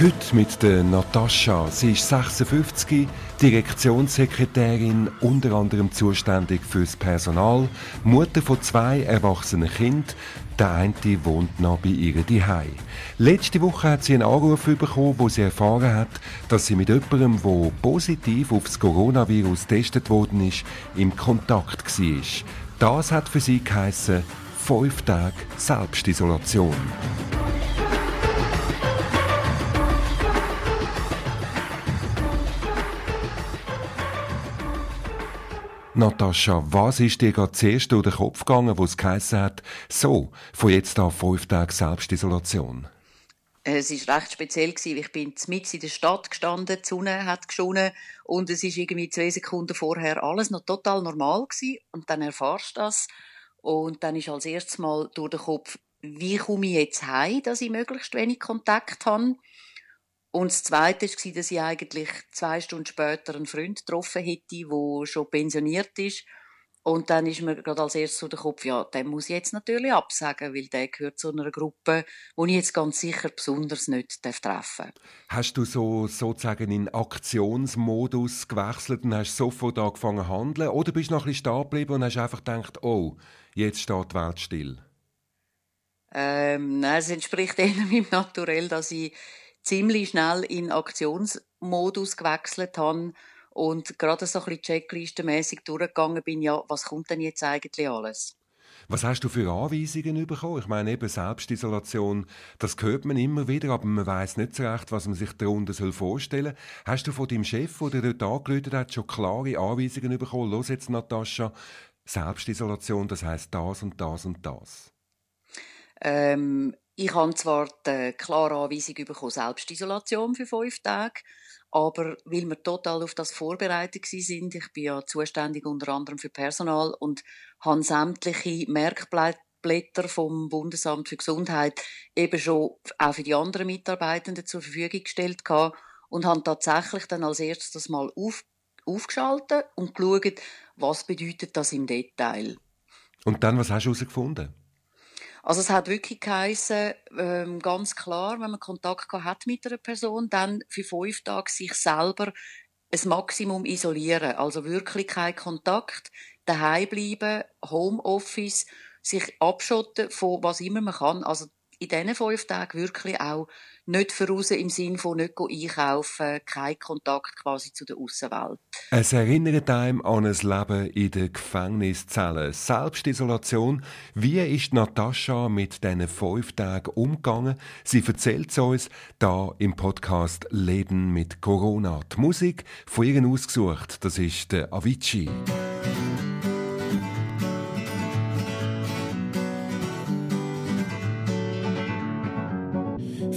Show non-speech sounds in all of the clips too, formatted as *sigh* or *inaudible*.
Heute mit der Natascha. Sie ist 56, Direktionssekretärin, unter anderem zuständig fürs Personal, Mutter von zwei erwachsenen Kindern. Der eine wohnt noch bei ihr daheim. Letzte Woche hat sie einen Anruf bekommen, wo sie erfahren hat, dass sie mit jemandem, der positiv auf das Coronavirus getestet worden ist, im Kontakt war. Das hat für sie geheissen, fünf Tage Selbstisolation. Natascha, was ist dir gerade zuerst durch den Kopf gegangen, wo es geheißen hat, so, von jetzt an fünf Tage Selbstisolation? Es war recht speziell. Ich bin mitten in der Stadt gestanden, die Sonne hat geschonen und es ist irgendwie zwei Sekunden vorher alles noch total normal gewesen. Und dann erfahrst du das und dann ist als erstes Mal durch den Kopf, wie komme ich jetzt heim, dass ich möglichst wenig Kontakt habe. Und das Zweite war, dass ich eigentlich zwei Stunden später einen Freund getroffen hätte, der schon pensioniert ist. Und dann ist mir gerade als erstes so der Kopf, ja, den muss ich jetzt natürlich absagen, weil der gehört zu einer Gruppe, die ich jetzt ganz sicher besonders nicht treffen darf. Hast du so sozusagen in Aktionsmodus gewechselt und hast sofort angefangen zu handeln? Oder bist du noch ein bisschen stehen geblieben und hast einfach gedacht, oh, jetzt steht die Welt still? Ähm, nein, es entspricht *laughs* eher meinem Naturell, dass ich ziemlich schnell in Aktionsmodus gewechselt habe und gerade so ein bisschen checklistenmässig durchgegangen bin, ja, was kommt denn jetzt eigentlich alles? Was hast du für Anweisungen bekommen? Ich meine, eben Selbstisolation, das hört man immer wieder, aber man weiß nicht so recht, was man sich darunter vorstellen soll. Hast du von deinem Chef, der dort angerufen hat, schon klare Anweisungen bekommen? Los jetzt, Natascha, Selbstisolation, das heißt das und das und das. Ähm, ich habe zwar die klare Anweisung bekommen, Selbstisolation für fünf Tage, aber weil wir total auf das vorbereitet sind, ich bin ja zuständig unter anderem für Personal und habe sämtliche Merkblätter vom Bundesamt für Gesundheit eben schon auch für die anderen Mitarbeitenden zur Verfügung gestellt und habe tatsächlich dann als erstes das mal auf, aufgeschaltet und geschaut, was bedeutet das im Detail. Und dann, was hast du herausgefunden? Also es hat wirklich geheißen, ähm, ganz klar, wenn man Kontakt hat mit einer Person, dann für fünf Tage sich selber ein Maximum isolieren. Also wirklich kein Kontakt, daheim bleiben, Homeoffice, sich abschotten von was immer man kann. Also in diesen fünf Tagen wirklich auch nicht voraus im Sinn von nicht einkaufen, kein Kontakt quasi zu der Außenwelt. Es erinnert einem an ein Leben in der Gefängniszelle. Selbstisolation. Wie ist Natascha mit diesen fünf Tagen umgegangen? Sie erzählt es uns da im Podcast Leben mit Corona. Die Musik von ihr ausgesucht, das ist der Avicii.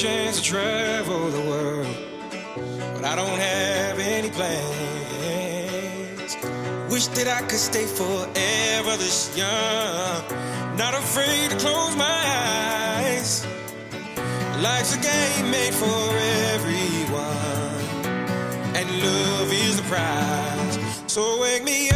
chance to travel the world. But I don't have any plans. Wish that I could stay forever this young. Not afraid to close my eyes. Life's a game made for everyone. And love is the prize. So wake me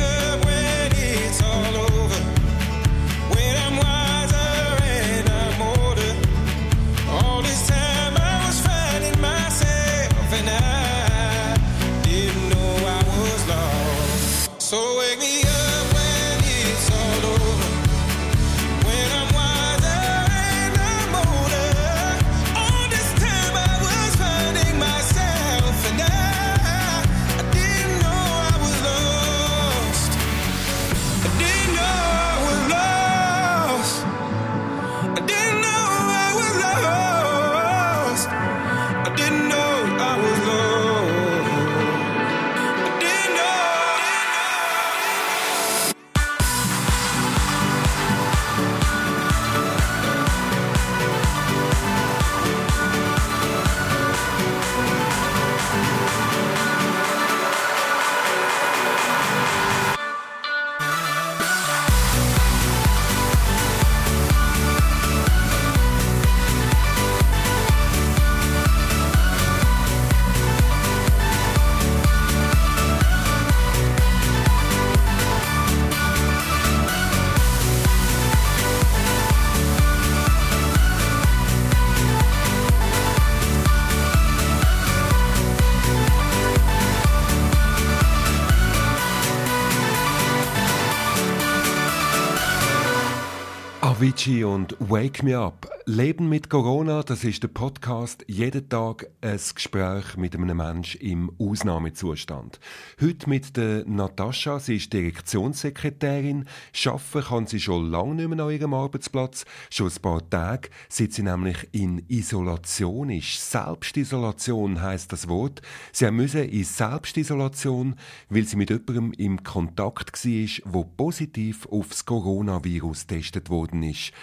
Avicii und Wake Me Up. Leben mit Corona, das ist der Podcast. Jeden Tag ein Gespräch mit einem Menschen im Ausnahmezustand. Heute mit der Natascha. Sie ist Direktionssekretärin. Schaffen kann sie schon lange nicht mehr an ihrem Arbeitsplatz. Schon ein paar Tage, seit sie nämlich in Isolation ist. Selbstisolation heißt das Wort. Sie müssen in Selbstisolation, weil sie mit jemandem im Kontakt war, wo positiv aufs Coronavirus getestet worden ist.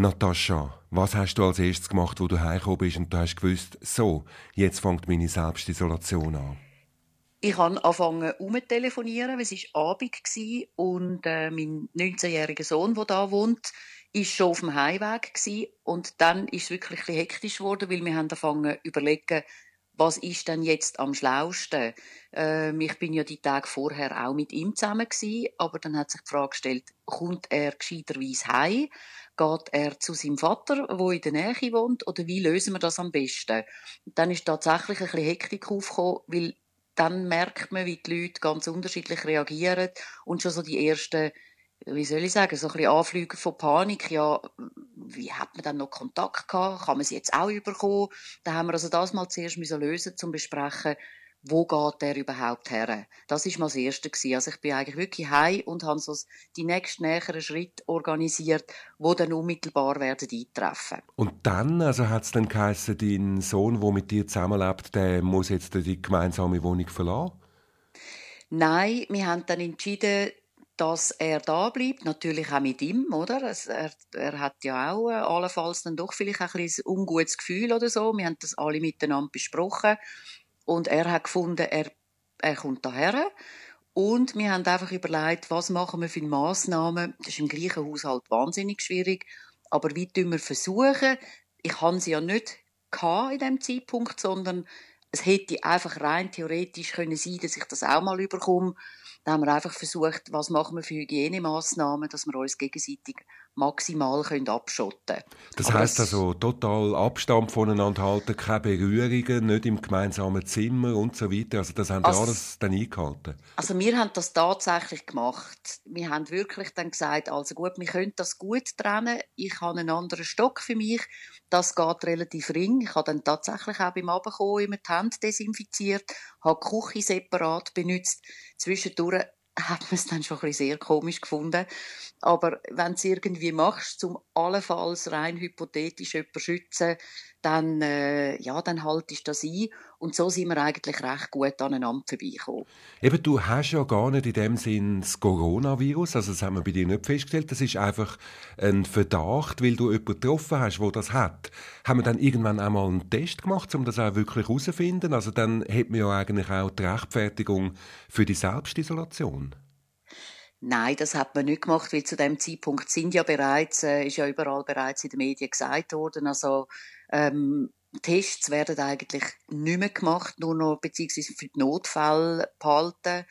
Natascha, was hast du als erstes gemacht, wo du heimgekommen bist und du hast gewusst, so, jetzt fängt meine Selbstisolation an? Ich habe angefangen umzutelefonieren, weil es war Abend war und äh, mein 19-jähriger Sohn, der da wohnt, ist schon auf dem Heimweg gewesen. und dann ist es wirklich ein hektisch geworden, weil wir haben angefangen überlegen, was ist denn jetzt am schlausten? Ähm, ich bin ja die Tage vorher auch mit ihm zusammen gewesen, aber dann hat sich die Frage gestellt, kommt er gescheiterweise heim? Geht er zu seinem Vater, wo in der Nähe wohnt, oder wie lösen wir das am besten? Dann ist tatsächlich ein bisschen Hektik aufgekommen, weil dann merkt man, wie die Leute ganz unterschiedlich reagieren und schon so die ersten, wie soll ich sagen, so ein bisschen Anflüge von Panik, ja, wie hat man dann noch Kontakt gehabt? Kann man sie jetzt auch überkommen? Da haben wir also das mal zuerst müssen lösen, zum besprechen, wo geht der überhaupt her? Das ist mal das Erste gewesen. Also ich bin eigentlich wirklich heim und habe so die nächsten näheren Schritte organisiert, wo dann unmittelbar werden eintreffen. Und dann, also hat es dann geheißen, dein Sohn, der mit dir zusammenlebt, der muss jetzt die gemeinsame Wohnung verlassen? Nein, wir haben dann entschieden, dass er da bleibt, natürlich auch mit ihm, oder? Er, er hat ja auch äh, allenfalls dann doch vielleicht ein, ein ungutes Gefühl oder so. Wir haben das alle miteinander besprochen und er hat gefunden, er, er kommt daher. Und wir haben einfach überlegt, was machen wir für Massnahmen. Das ist im gleichen Haushalt wahnsinnig schwierig. Aber wie tun wir versuchen? Ich habe sie ja nicht in dem Zeitpunkt, sondern es hätte einfach rein theoretisch können sein, dass ich das auch mal überkomme. Da haben wir einfach versucht, was machen wir für Hygienemaßnahmen, dass wir uns gegenseitig maximal können abschotten können. Das heisst also total Abstand voneinander halten, keine Berührungen, nicht im gemeinsamen Zimmer und so weiter. Also das haben also, alles dann eingehalten. Also wir haben das tatsächlich gemacht. Wir haben wirklich dann gesagt, also gut, wir können das gut trennen. Ich habe einen anderen Stock für mich. Das geht relativ ring. Ich habe dann tatsächlich auch beim Abkommen immer die Hände desinfiziert, habe die Küche separat benutzt. Zwischendurch hat man es dann schon ein bisschen sehr komisch gefunden. Aber wenn du es irgendwie machst, zum allenfalls rein hypothetisch jemanden schützen, dann, äh, ja, dann haltest du das ein. Und so sind wir eigentlich recht gut aneinander vorbeigekommen. Eben, du hast ja gar nicht in dem Sinn das Coronavirus, also das haben wir bei dir nicht festgestellt, das ist einfach ein Verdacht, weil du jemanden getroffen hast, der das hat. Haben wir dann irgendwann einmal einen Test gemacht, um das auch wirklich herauszufinden? Also dann hat man ja eigentlich auch die Rechtfertigung für die Selbstisolation. Nein, das hat man nicht gemacht, weil zu dem Zeitpunkt sind ja bereits, äh, ist ja überall bereits in den Medien gesagt worden, also ähm, Tests werden eigentlich nicht mehr gemacht, nur noch beziehungsweise für die Notfälle behalten.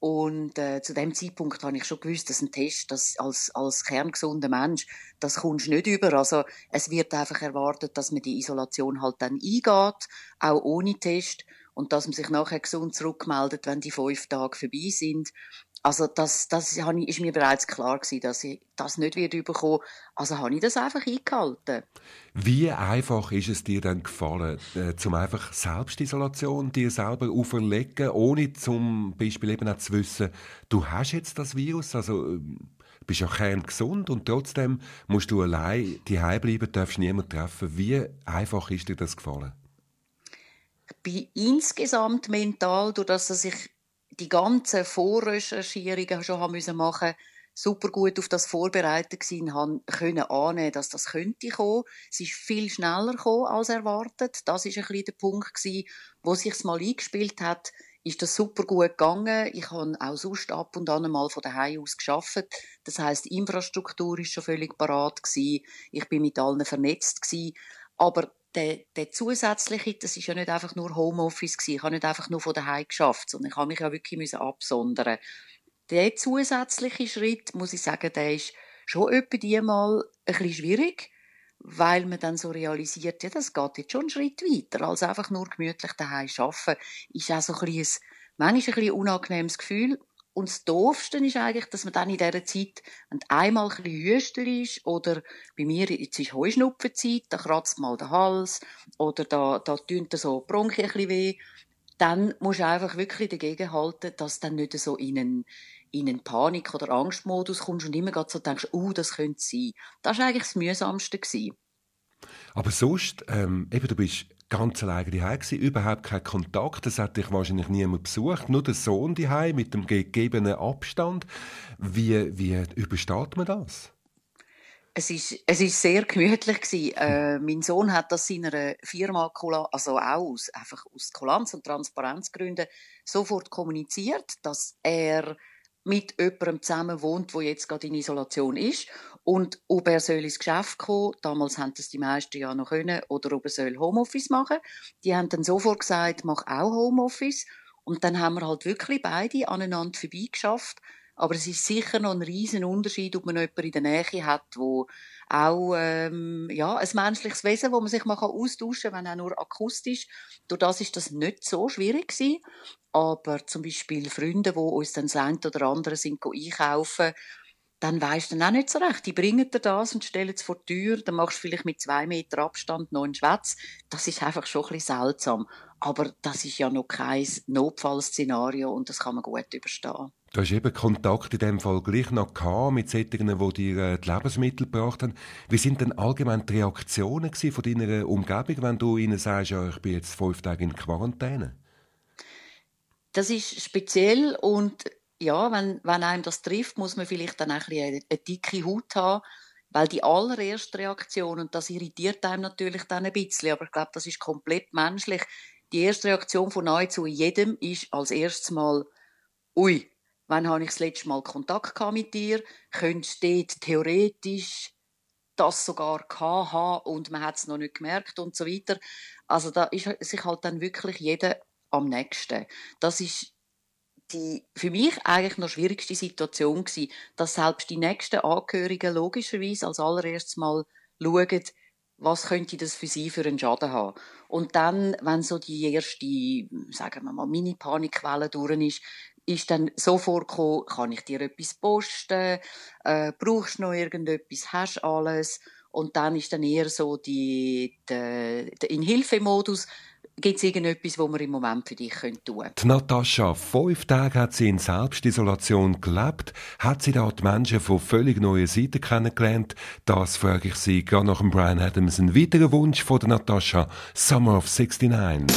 Und äh, zu dem Zeitpunkt habe ich schon gewusst, dass ein Test, das als, als kerngesunder Mensch, das kommst du nicht über. Also es wird einfach erwartet, dass man die Isolation halt dann eingeht, auch ohne Test, und dass man sich nachher gesund zurückmeldet, wenn die fünf Tage vorbei sind. Also das, das ist mir bereits klar gewesen, dass ich das nicht wieder bekommen. Also habe ich das einfach eingehalten. Wie einfach ist es dir dann gefallen, äh, zum einfach Selbstisolation dir selber auferlegen, ohne zum Beispiel eben auch zu wissen, du hast jetzt das Virus, also äh, bist ja kerngesund und trotzdem musst du allein die bleiben, darfst niemanden treffen. Wie einfach ist dir das gefallen? Ich bin insgesamt mental, durch das, dass ich die ganzen Vorrecherchierungen schon haben müssen machen super gut auf das vorbereitet gewesen, haben können annehmen, dass das könnte kommen. Es ist viel schneller gekommen als erwartet. Das ist ein bisschen der Punkt gewesen, wo sich's mal eingespielt hat, ist das super gut gegangen. Ich habe auch sonst ab und an mal von daheim aus geschafft. Das heißt, die Infrastruktur ist schon völlig parat gewesen. Ich bin mit allen vernetzt gewesen. Aber der, der zusätzliche, das ist ja nicht einfach nur Homeoffice gewesen. Ich habe nicht einfach nur von daheim geschafft, sondern ich habe mich ja wirklich müssen absondern. Der zusätzliche Schritt, muss ich sagen, der ist schon etwa mal ein schwierig, weil man dann so realisiert, ja, das geht jetzt schon einen Schritt weiter, als einfach nur gemütlich daheim arbeiten. Ist auch so ein bisschen, manchmal ein bisschen unangenehmes Gefühl. Und das Doofste ist eigentlich, dass man dann in dieser Zeit, wenn einmal ein bisschen ist, oder bei mir, jetzt ist Heuschnupfenzeit, da kratzt mal der Hals, oder da, da tun so die Bronchien ein bisschen weh, dann musst du einfach wirklich dagegen halten, dass dann nicht so in einen, in einen Panik- oder Angstmodus kommst und immer so denkst, oh, uh, das könnte sein. Das war eigentlich das Mühsamste. Gewesen. Aber sonst, ähm, eben, du bist ganz alleine daheim überhaupt kein Kontakt, das hat dich wahrscheinlich niemand besucht, nur der Sohn daheim mit dem gegebenen Abstand. Wie, wie übersteht man das? Es ist, es ist sehr gemütlich gewesen. Äh, mein Sohn hat das seiner Firma, also auch aus, einfach aus Kulanz- und Transparenzgründen sofort kommuniziert, dass er mit jemandem zusammen wohnt, wo jetzt gerade in Isolation ist und ob er soll ins Geschäft kommen, damals haben das die meisten ja noch können, oder ob er soll Homeoffice machen. Die haben dann sofort gesagt, mach auch Homeoffice. Und dann haben wir halt wirklich beide aneinander vorbeigeschafft. Aber es ist sicher noch ein riesen Unterschied, ob man jemanden in der Nähe hat, wo auch ähm, ja ein menschliches Wesen, wo man sich mal austauschen kann, wenn auch nur akustisch. Durch das ist das nicht so schwierig gewesen. Aber zum Beispiel Freunde, wo uns dann das oder andere sind einkaufen, dann weisst du dann auch nicht so recht. Die bringen dir das und stellen es vor die Tür, dann machst du vielleicht mit zwei Meter Abstand noch einen Schwätz. Das ist einfach schon ein bisschen seltsam. Aber das ist ja noch kein Notfallszenario und das kann man gut überstehen. Du hast eben Kontakt in dem Fall gleich noch gehabt mit solchen, die dir äh, die Lebensmittel gebracht haben. Wie sind denn allgemein die Reaktionen von deiner Umgebung, wenn du ihnen sagst, ja, ich bin jetzt fünf Tage in Quarantäne? Das ist speziell und ja, wenn, wenn einem das trifft, muss man vielleicht dann auch ein eine, eine dicke Haut haben, weil die allererste Reaktion, und das irritiert einem natürlich dann ein bisschen, aber ich glaube, das ist komplett menschlich, die erste Reaktion von nahezu jedem ist als erstes mal, ui, wann habe ich das letzte Mal Kontakt mit dir? Könntest du dort theoretisch das sogar haben und man hat es noch nicht gemerkt und so weiter. Also da ist sich halt dann wirklich jeder am nächsten. Das ist die für mich eigentlich noch schwierigste Situation gewesen, dass selbst die nächsten Angehörigen logischerweise als allererstes mal schauen, was könnte das für sie für einen Schaden haben. Und dann, wenn so die erste, sagen wir mal, Mini-Panikwelle durch ist, ist dann sofort gekommen, kann ich dir etwas posten, äh, brauchst du noch irgendetwas, hast alles. Und dann ist dann eher so die, der, der In-Hilfe-Modus, Gibt es irgendetwas, was wir im Moment für dich tun können? Die Natascha, fünf Tage hat sie in Selbstisolation gelebt. Hat sie da die Menschen von völlig neuen Seiten kennengelernt? Das frage ich sie gerade nach dem Brian Adams. Ein weiterer Wunsch von der Natascha, Summer of 69.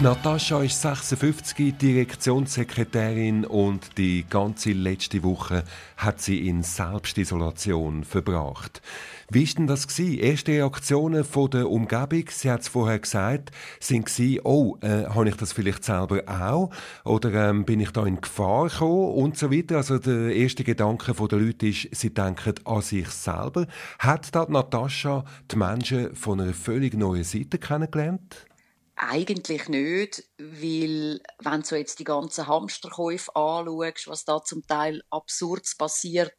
Natascha ist 56, Direktionssekretärin und die ganze letzte Woche hat sie in Selbstisolation verbracht. Wie ist denn das gewesen? Erste Reaktionen von der Umgebung, sie hat es vorher gesagt, sind gewesen, oh, äh, habe ich das vielleicht selber auch? Oder ähm, bin ich da in Gefahr gekommen? Und so weiter. Also der erste Gedanke der Leute ist, sie denken an sich selber. Hat da Natascha die Menschen von einer völlig neuen Seite kennengelernt? Eigentlich nicht, weil wenn du jetzt die ganzen Hamsterkäufe anschaust, was da zum Teil absurd passiert,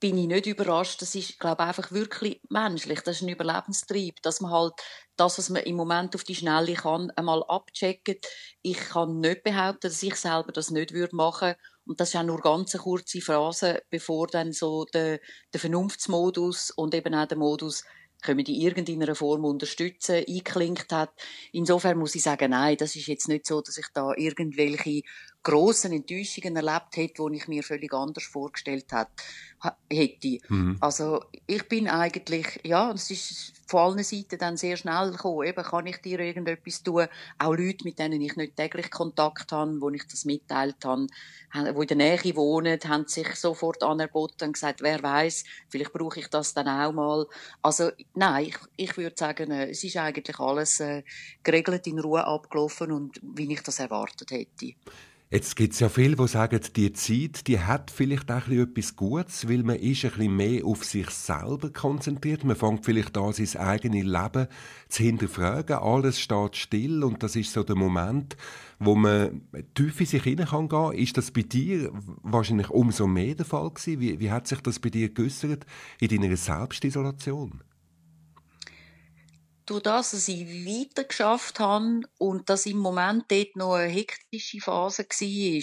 bin ich nicht überrascht. Das ist, glaube ich, einfach wirklich menschlich. Das ist ein Überlebenstrieb, dass man halt das, was man im Moment auf die Schnelle kann, einmal abcheckt. Ich kann nicht behaupten, dass ich selber das nicht würde machen und das ist auch nur ganz kurze Phase, bevor dann so der, der Vernunftsmodus und eben auch der Modus können die in irgendeiner Form unterstützen, einklinkt hat. Insofern muss ich sagen, nein, das ist jetzt nicht so, dass ich da irgendwelche grossen Enttäuschungen erlebt hätte, die ich mir völlig anders vorgestellt hätte. Mhm. Also ich bin eigentlich, ja, es ist von allen Seiten dann sehr schnell gekommen. Eben, kann ich dir irgendetwas tun? Auch Leute, mit denen ich nicht täglich Kontakt habe, wo ich das mitteilt habe, die in der Nähe wohnen, haben sich sofort anerboten und gesagt, wer weiß, vielleicht brauche ich das dann auch mal. Also nein, ich, ich würde sagen, äh, es ist eigentlich alles äh, geregelt, in Ruhe abgelaufen und wie ich das erwartet hätte. Jetzt gibt es ja viele, die sagen, die Zeit, die hat vielleicht auch etwas Gutes, weil man ist ein bisschen mehr auf sich selber konzentriert. Man fängt vielleicht an, sein eigenes Leben zu hinterfragen. Alles steht still und das ist so der Moment, wo man tief in sich hinein kann. Ist das bei dir wahrscheinlich umso mehr der Fall gewesen? Wie, wie hat sich das bei dir geäussert in deiner Selbstisolation? Durch das, dass ich weiter geschafft habe und dass im Moment dort noch eine hektische Phase war,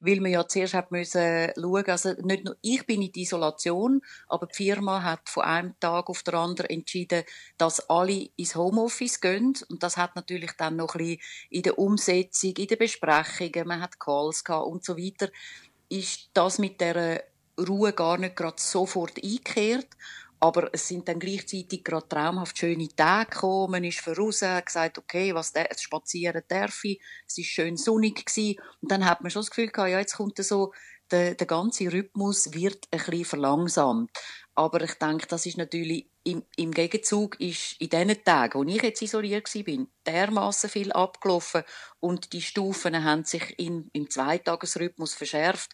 weil man ja zuerst hat müssen schauen, also nicht nur ich bin in die Isolation, aber die Firma hat von einem Tag auf den anderen entschieden, dass alle ins Homeoffice gehen. Und das hat natürlich dann noch ein bisschen in der Umsetzung, in den Besprechungen, man hat Calls gehabt und so weiter, ist das mit der Ruhe gar nicht gerade sofort eingekehrt aber es sind dann gleichzeitig gerade traumhaft schöne Tage gekommen. Man ist voraus, hat gesagt, okay, was der, spazieren darf ich. Es ist schön sonnig gewesen. Und dann hat man schon das Gefühl gehabt, ja, jetzt kommt so, der, der ganze Rhythmus wird ein bisschen verlangsamt. Aber ich denke, das ist natürlich im, im Gegenzug ist in diesen Tagen, wo ich jetzt isoliert war, bin, dermaßen viel abgelaufen und die Stufen haben sich in, im Zweitagesrhythmus verschärft,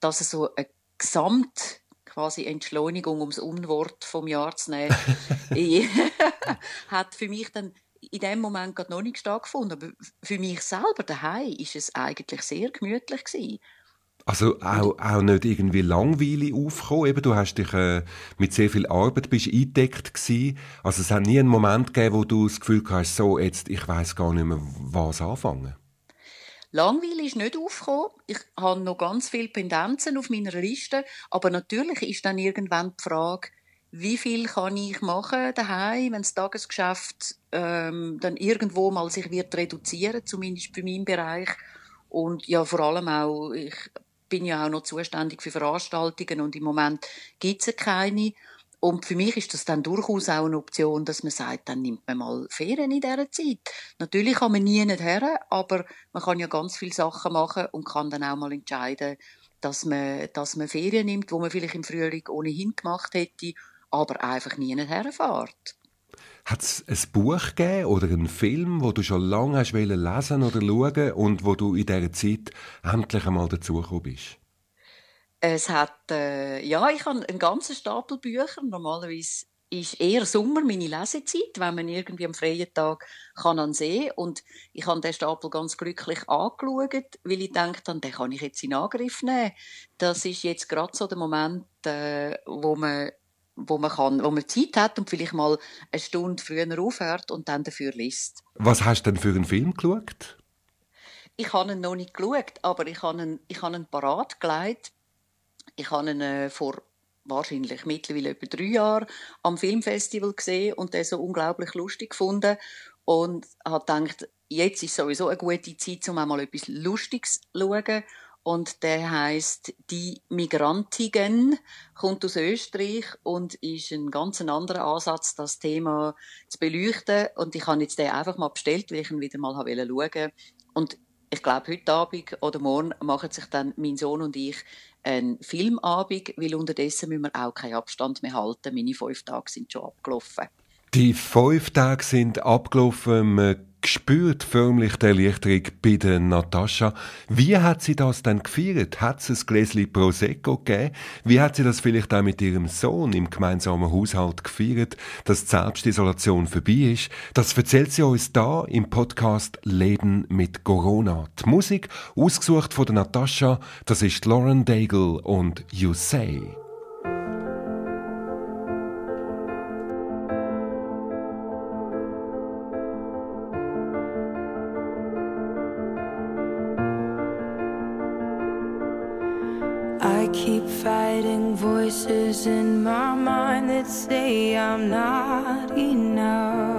dass es so ein Gesamt quasi Entschleunigung, um das Unwort vom Jahr zu nehmen, *laughs* *laughs* hat für mich dann in dem Moment gerade noch nicht stattgefunden. Aber für mich selber daheim ist es eigentlich sehr gemütlich gewesen. Also auch, auch nicht irgendwie langweilig aufgekommen. Eben, du hast dich äh, mit sehr viel Arbeit bist eingedeckt gewesen. Also es hat nie einen Moment gegeben, wo du das Gefühl hast, so jetzt ich weiß gar nicht mehr, was anfangen. Langweil ist nicht aufgekommen. Ich habe noch ganz viele Pendenzen auf meiner Liste. Aber natürlich ist dann irgendwann die Frage, wie viel kann ich machen daheim, wenn das Tagesgeschäft ähm, dann irgendwo mal sich wird reduzieren, zumindest für meinen Bereich. Und ja, vor allem auch, ich bin ja auch noch zuständig für Veranstaltungen und im Moment gibt es keine. Und für mich ist das dann durchaus auch eine Option, dass man sagt, dann nimmt man mal Ferien in dieser Zeit. Natürlich kann man nie nicht her, aber man kann ja ganz viele Sachen machen und kann dann auch mal entscheiden, dass man, dass man Ferien nimmt, wo man vielleicht im Frühling ohnehin gemacht hätte, aber einfach nie nicht herfährt. Hat es ein Buch gegeben oder einen Film, wo du schon lange hast lesen oder schauen und wo du in dieser Zeit endlich einmal dazugekommen bist? Es hat, äh, ja, ich habe einen ganzen Stapel Bücher. Normalerweise ist eher Sommer meine Lesezeit, wenn man irgendwie am freien Tag kann an See und ich habe den Stapel ganz glücklich angeschaut, weil ich dachte, den kann ich jetzt in Angriff nehmen. Das ist jetzt gerade so der Moment, äh, wo man wo man kann, wo man Zeit hat und vielleicht mal eine Stunde früher aufhört und dann dafür liest. Was hast du denn für einen Film geschaut? Ich habe ihn noch nicht geschaut, aber ich habe ihn, ich habe ihn parat gelegt ich habe ihn äh, vor wahrscheinlich mittlerweile etwa drei Jahren am Filmfestival gesehen und den so unglaublich lustig gefunden und habe gedacht, jetzt ist sowieso eine gute Zeit, um einmal etwas Lustiges zu schauen. Und der heißt Die Migrantigen, kommt aus Österreich und ist ein ganz anderer Ansatz, das Thema zu beleuchten. Und ich habe jetzt den einfach mal bestellt, weil ich ihn wieder mal schauen wollte. Und ich glaube, heute Abend oder morgen machen sich dann mein Sohn und ich einen Filmabend, weil unterdessen müssen wir auch keinen Abstand mehr halten. Meine fünf Tage sind schon abgelaufen. Die fünf Tage sind abgelaufen. Man spürt förmlich die Erleichterung bei der Natascha. Wie hat sie das denn gefeiert? Hat es ein Gläschen Prosecco gegeben? Wie hat sie das vielleicht auch mit ihrem Sohn im gemeinsamen Haushalt gefeiert, dass die Selbstisolation vorbei ist? Das erzählt sie uns da im Podcast Leben mit Corona. Die Musik, ausgesucht von der Natascha, das ist Lauren Daigle und You Say. Voices in my mind that say I'm not enough.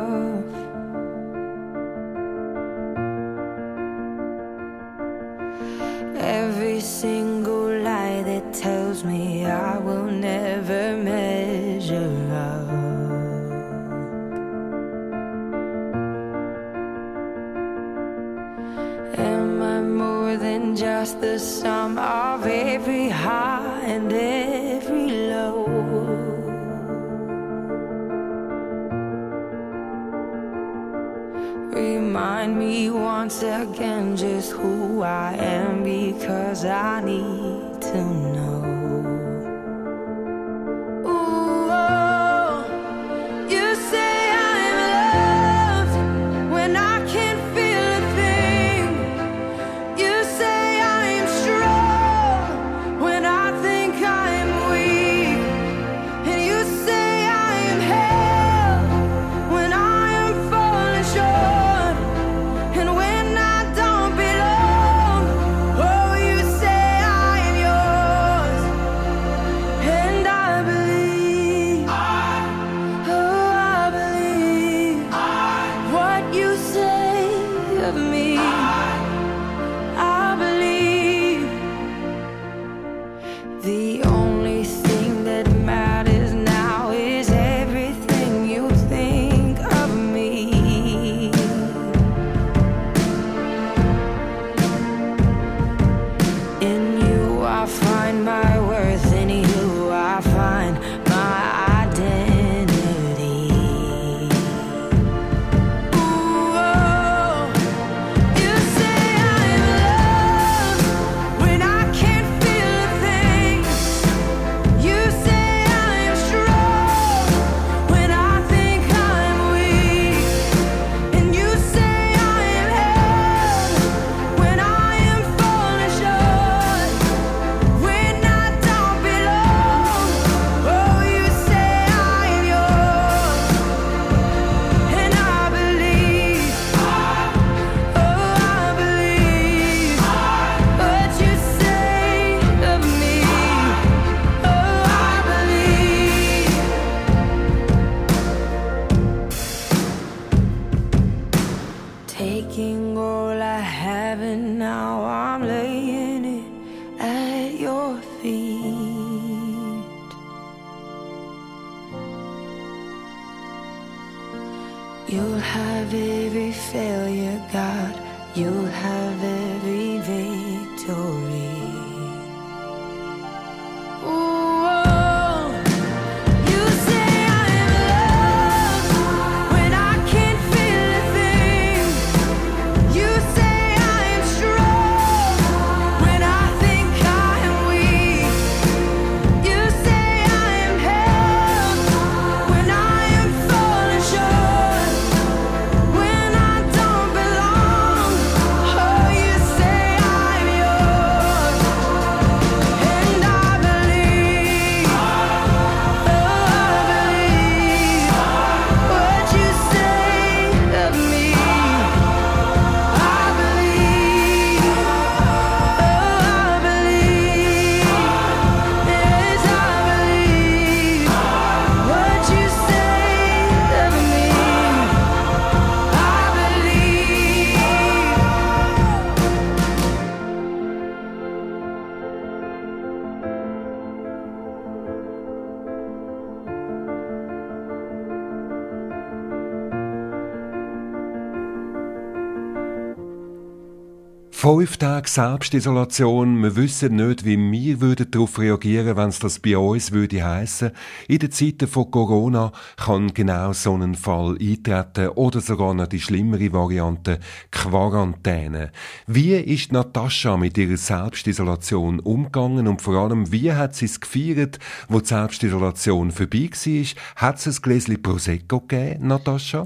Fünf Tage Selbstisolation. Wir wissen nicht, wie wir würden darauf reagieren, wenn es das bei uns würde heissen. In den Zeiten von Corona kann genau so ein Fall eintreten oder sogar noch die schlimmere Variante Quarantäne. Wie ist Natascha mit ihrer Selbstisolation umgegangen und vor allem, wie hat sie es gefeiert, wo die Selbstisolation vorbei war? Hat es ein Gläschen Prosecco gegeben, Natascha?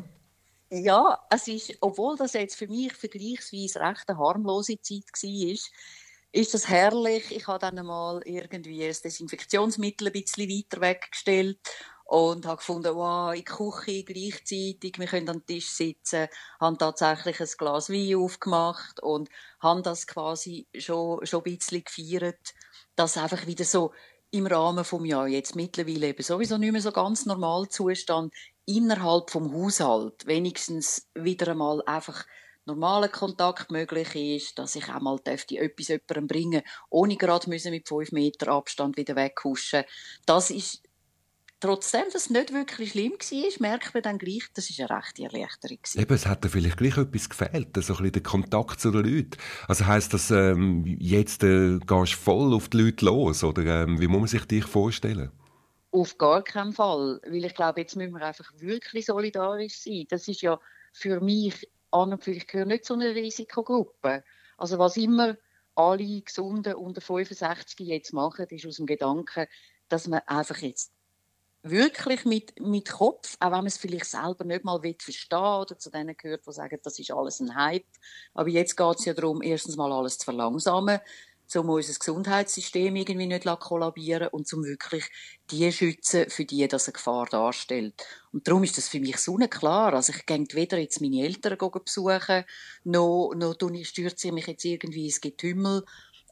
Ja, es ist, obwohl das jetzt für mich vergleichsweise recht eine harmlose Zeit war, ist das herrlich. Ich habe dann mal irgendwie das Desinfektionsmittel ein bisschen weiter weggestellt und habe gefunden, wow, in der Küche gleichzeitig, wir können am Tisch sitzen, haben tatsächlich ein Glas Wein aufgemacht und haben das quasi schon, schon ein bisschen gefeiert, dass einfach wieder so im Rahmen vom Jahr jetzt mittlerweile eben sowieso nicht mehr so ganz normal Zustand innerhalb vom Haushalt wenigstens wieder einmal einfach normaler Kontakt möglich ist, dass ich auch mal dürfte etwas jemandem bringen, ohne gerade müssen mit fünf Meter Abstand wieder weghuschen. Das ist trotzdem, dass es nicht wirklich schlimm war, merkt man dann gleich, das ist eine rechte Erleichterung. Gewesen. Eben, es hat dir vielleicht gleich etwas gefehlt, so ein bisschen der Kontakt zu den Leuten. Also heisst das, ähm, jetzt äh, gehst du voll auf die Leute los, oder ähm, wie muss man sich dich vorstellen? Auf gar keinen Fall, weil ich glaube, jetzt müssen wir einfach wirklich solidarisch sein. Das ist ja für mich an und für sich nicht zu einer Risikogruppe. Also was immer alle Gesunden unter 65 jetzt machen, ist aus dem Gedanken, dass man einfach jetzt wirklich mit, mit Kopf, auch wenn man es vielleicht selber nicht mal verstehen oder zu denen gehört, die sagen, das ist alles ein Hype. Aber jetzt geht es ja darum, erstens mal alles zu verlangsamen, um unser Gesundheitssystem irgendwie nicht kollabieren und um wirklich die schützen, für die das eine Gefahr darstellt. Und darum ist das für mich so klar. Also ich gehe weder jetzt meine Eltern besuchen, noch, noch stürze ich mich jetzt irgendwie ins Getümmel,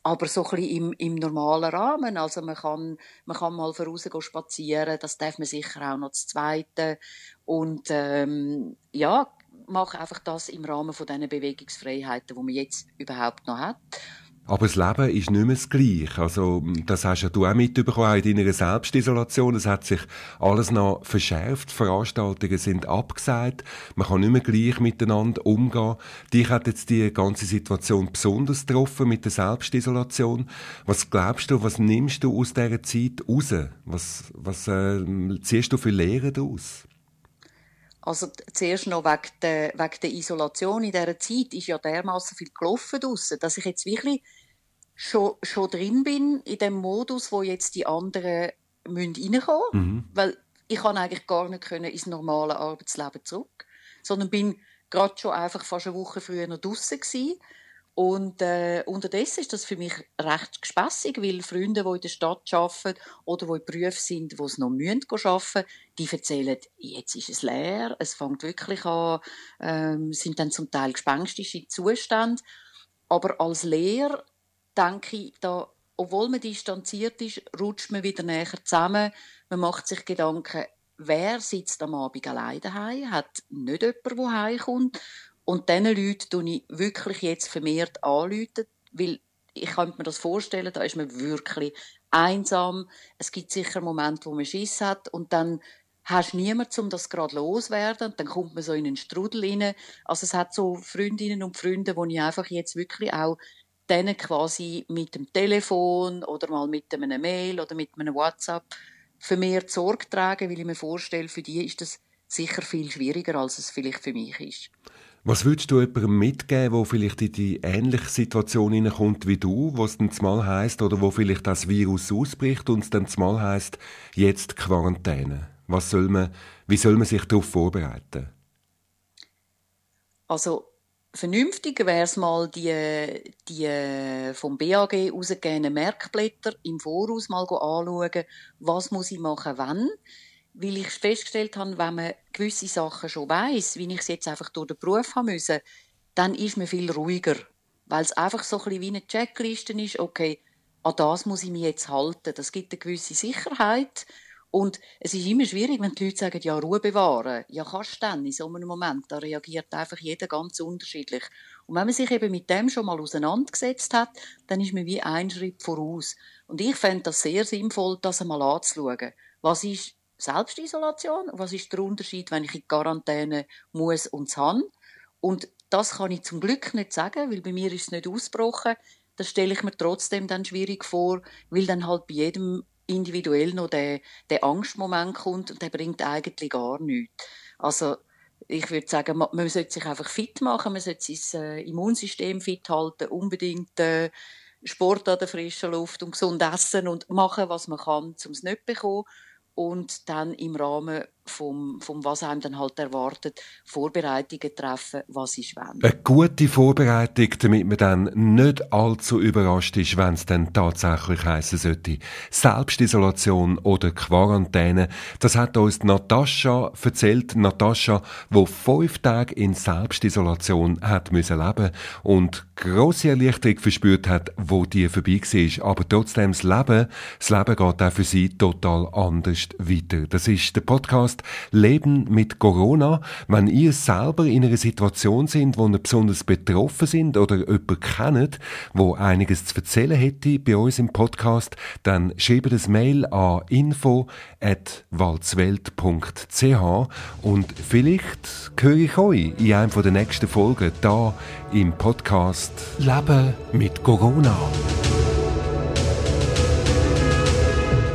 aber so ein im, im normalen Rahmen. Also man kann, man kann mal voraus spazieren, das darf man sicher auch noch das Zweite. Und ähm, ja, mache einfach das im Rahmen von diesen Bewegungsfreiheiten, die man jetzt überhaupt noch hat. Aber das Leben ist nicht mehr das Gleiche. Also, das hast ja du auch mitbekommen, auch in deiner Selbstisolation. Es hat sich alles noch verschärft. Veranstaltungen sind abgesagt. Man kann nicht mehr gleich miteinander umgehen. Dich hat jetzt die ganze Situation besonders getroffen mit der Selbstisolation. Was glaubst du, was nimmst du aus dieser Zeit raus? Was, was äh, ziehst du für Lehren daraus? Also zuerst noch wegen der, wegen der Isolation in dieser Zeit ist ja dermaßen viel gelaufen draussen, dass ich jetzt wirklich schon, schon drin bin in dem Modus, wo jetzt die anderen müssen reinkommen müssen. Mhm. Weil ich kann eigentlich gar nicht können ins normale Arbeitsleben zurück, sondern bin gerade schon einfach fast eine Woche früher noch draussen gewesen. Und äh, unterdessen ist das für mich recht gespässig, weil Freunde, die in der Stadt arbeiten oder die in Berufen sind, wo es noch müssen arbeiten die erzählen, jetzt ist es leer, es fängt wirklich an, ähm, sind dann zum Teil gespenstische Zustände. Aber als Lehrer denke ich, da, obwohl man distanziert ist, rutscht man wieder näher zusammen. Man macht sich Gedanken, wer sitzt am Abend allein daheim, hat nicht jemand, der heimkommt. Und diesen Leuten tue ich wirklich jetzt vermehrt anrufen, weil ich könnte mir das vorstellen, da ist man wirklich einsam. Es gibt sicher Momente, wo man Schiss hat und dann hast du niemanden, um das gerade loswerden. Und dann kommt man so in einen Strudel rein. Also es hat so Freundinnen und Freunde, wo ich einfach jetzt wirklich auch denen quasi mit dem Telefon oder mal mit einem Mail oder mit einem WhatsApp für mehr Sorge tragen, weil ich mir vorstelle, für die ist das sicher viel schwieriger, als es vielleicht für mich ist. Was würdest du jemandem mitgeben, der vielleicht in die ähnliche Situation hineinkommt wie du, wo es dann zumal heisst, oder wo vielleicht das Virus ausbricht und es dann zumal heisst, jetzt Quarantäne? Was soll man, wie soll man sich darauf vorbereiten? Also Vernünftiger wäre es mal, die, die vom BAG rausgegebenen Merkblätter im Voraus mal anschauen, was muss ich machen, wann. Weil ich festgestellt habe, wenn man gewisse Sachen schon weiß, wie ich es jetzt einfach durch den Beruf haben müssen, dann ist man viel ruhiger. Weil es einfach so ein bisschen wie eine Checkliste ist, okay, an das muss ich mich jetzt halten. Das gibt eine gewisse Sicherheit. Und es ist immer schwierig, wenn die Leute sagen, ja, Ruhe bewahren. Ja, kannst du dann in so einem Moment. Da reagiert einfach jeder ganz unterschiedlich. Und wenn man sich eben mit dem schon mal auseinandergesetzt hat, dann ist man wie ein Schritt voraus. Und ich fände das sehr sinnvoll, das einmal anzuschauen. Was ist Selbstisolation? Was ist der Unterschied, wenn ich in Quarantäne muss und kann? Und das kann ich zum Glück nicht sagen, weil bei mir ist es nicht ausgebrochen. Das stelle ich mir trotzdem dann schwierig vor, weil dann halt bei jedem individuell noch der, der Angstmoment kommt und der bringt eigentlich gar nichts. Also ich würde sagen, man, man sollte sich einfach fit machen, man sollte sein äh, Immunsystem fit halten, unbedingt äh, Sport an der frischen Luft und gesund essen und machen, was man kann, um es nicht zu bekommen und dann im Rahmen vom, vom was einem dann halt erwartet, Vorbereitungen treffen, was ist wenn. Eine gute Vorbereitung, damit man dann nicht allzu überrascht ist, wenn es dann tatsächlich heißen sollte. Selbstisolation oder Quarantäne, das hat uns Natascha erzählt. Natascha, wo fünf Tage in Selbstisolation hat müssen leben und grosse Erleichterung verspürt hat, wo die vorbei war. Aber trotzdem das Leben, das Leben geht auch für sie total anders weiter. Das ist der Podcast Podcast Leben mit Corona. Wenn ihr selber in einer Situation sind, wo ihr besonders betroffen sind oder jemanden kennt, wo einiges zu erzählen hätte bei uns im Podcast, dann schreibt das Mail an info@walzwelt.ch und vielleicht höre ich euch in einem der nächsten Folgen da im Podcast Leben mit Corona.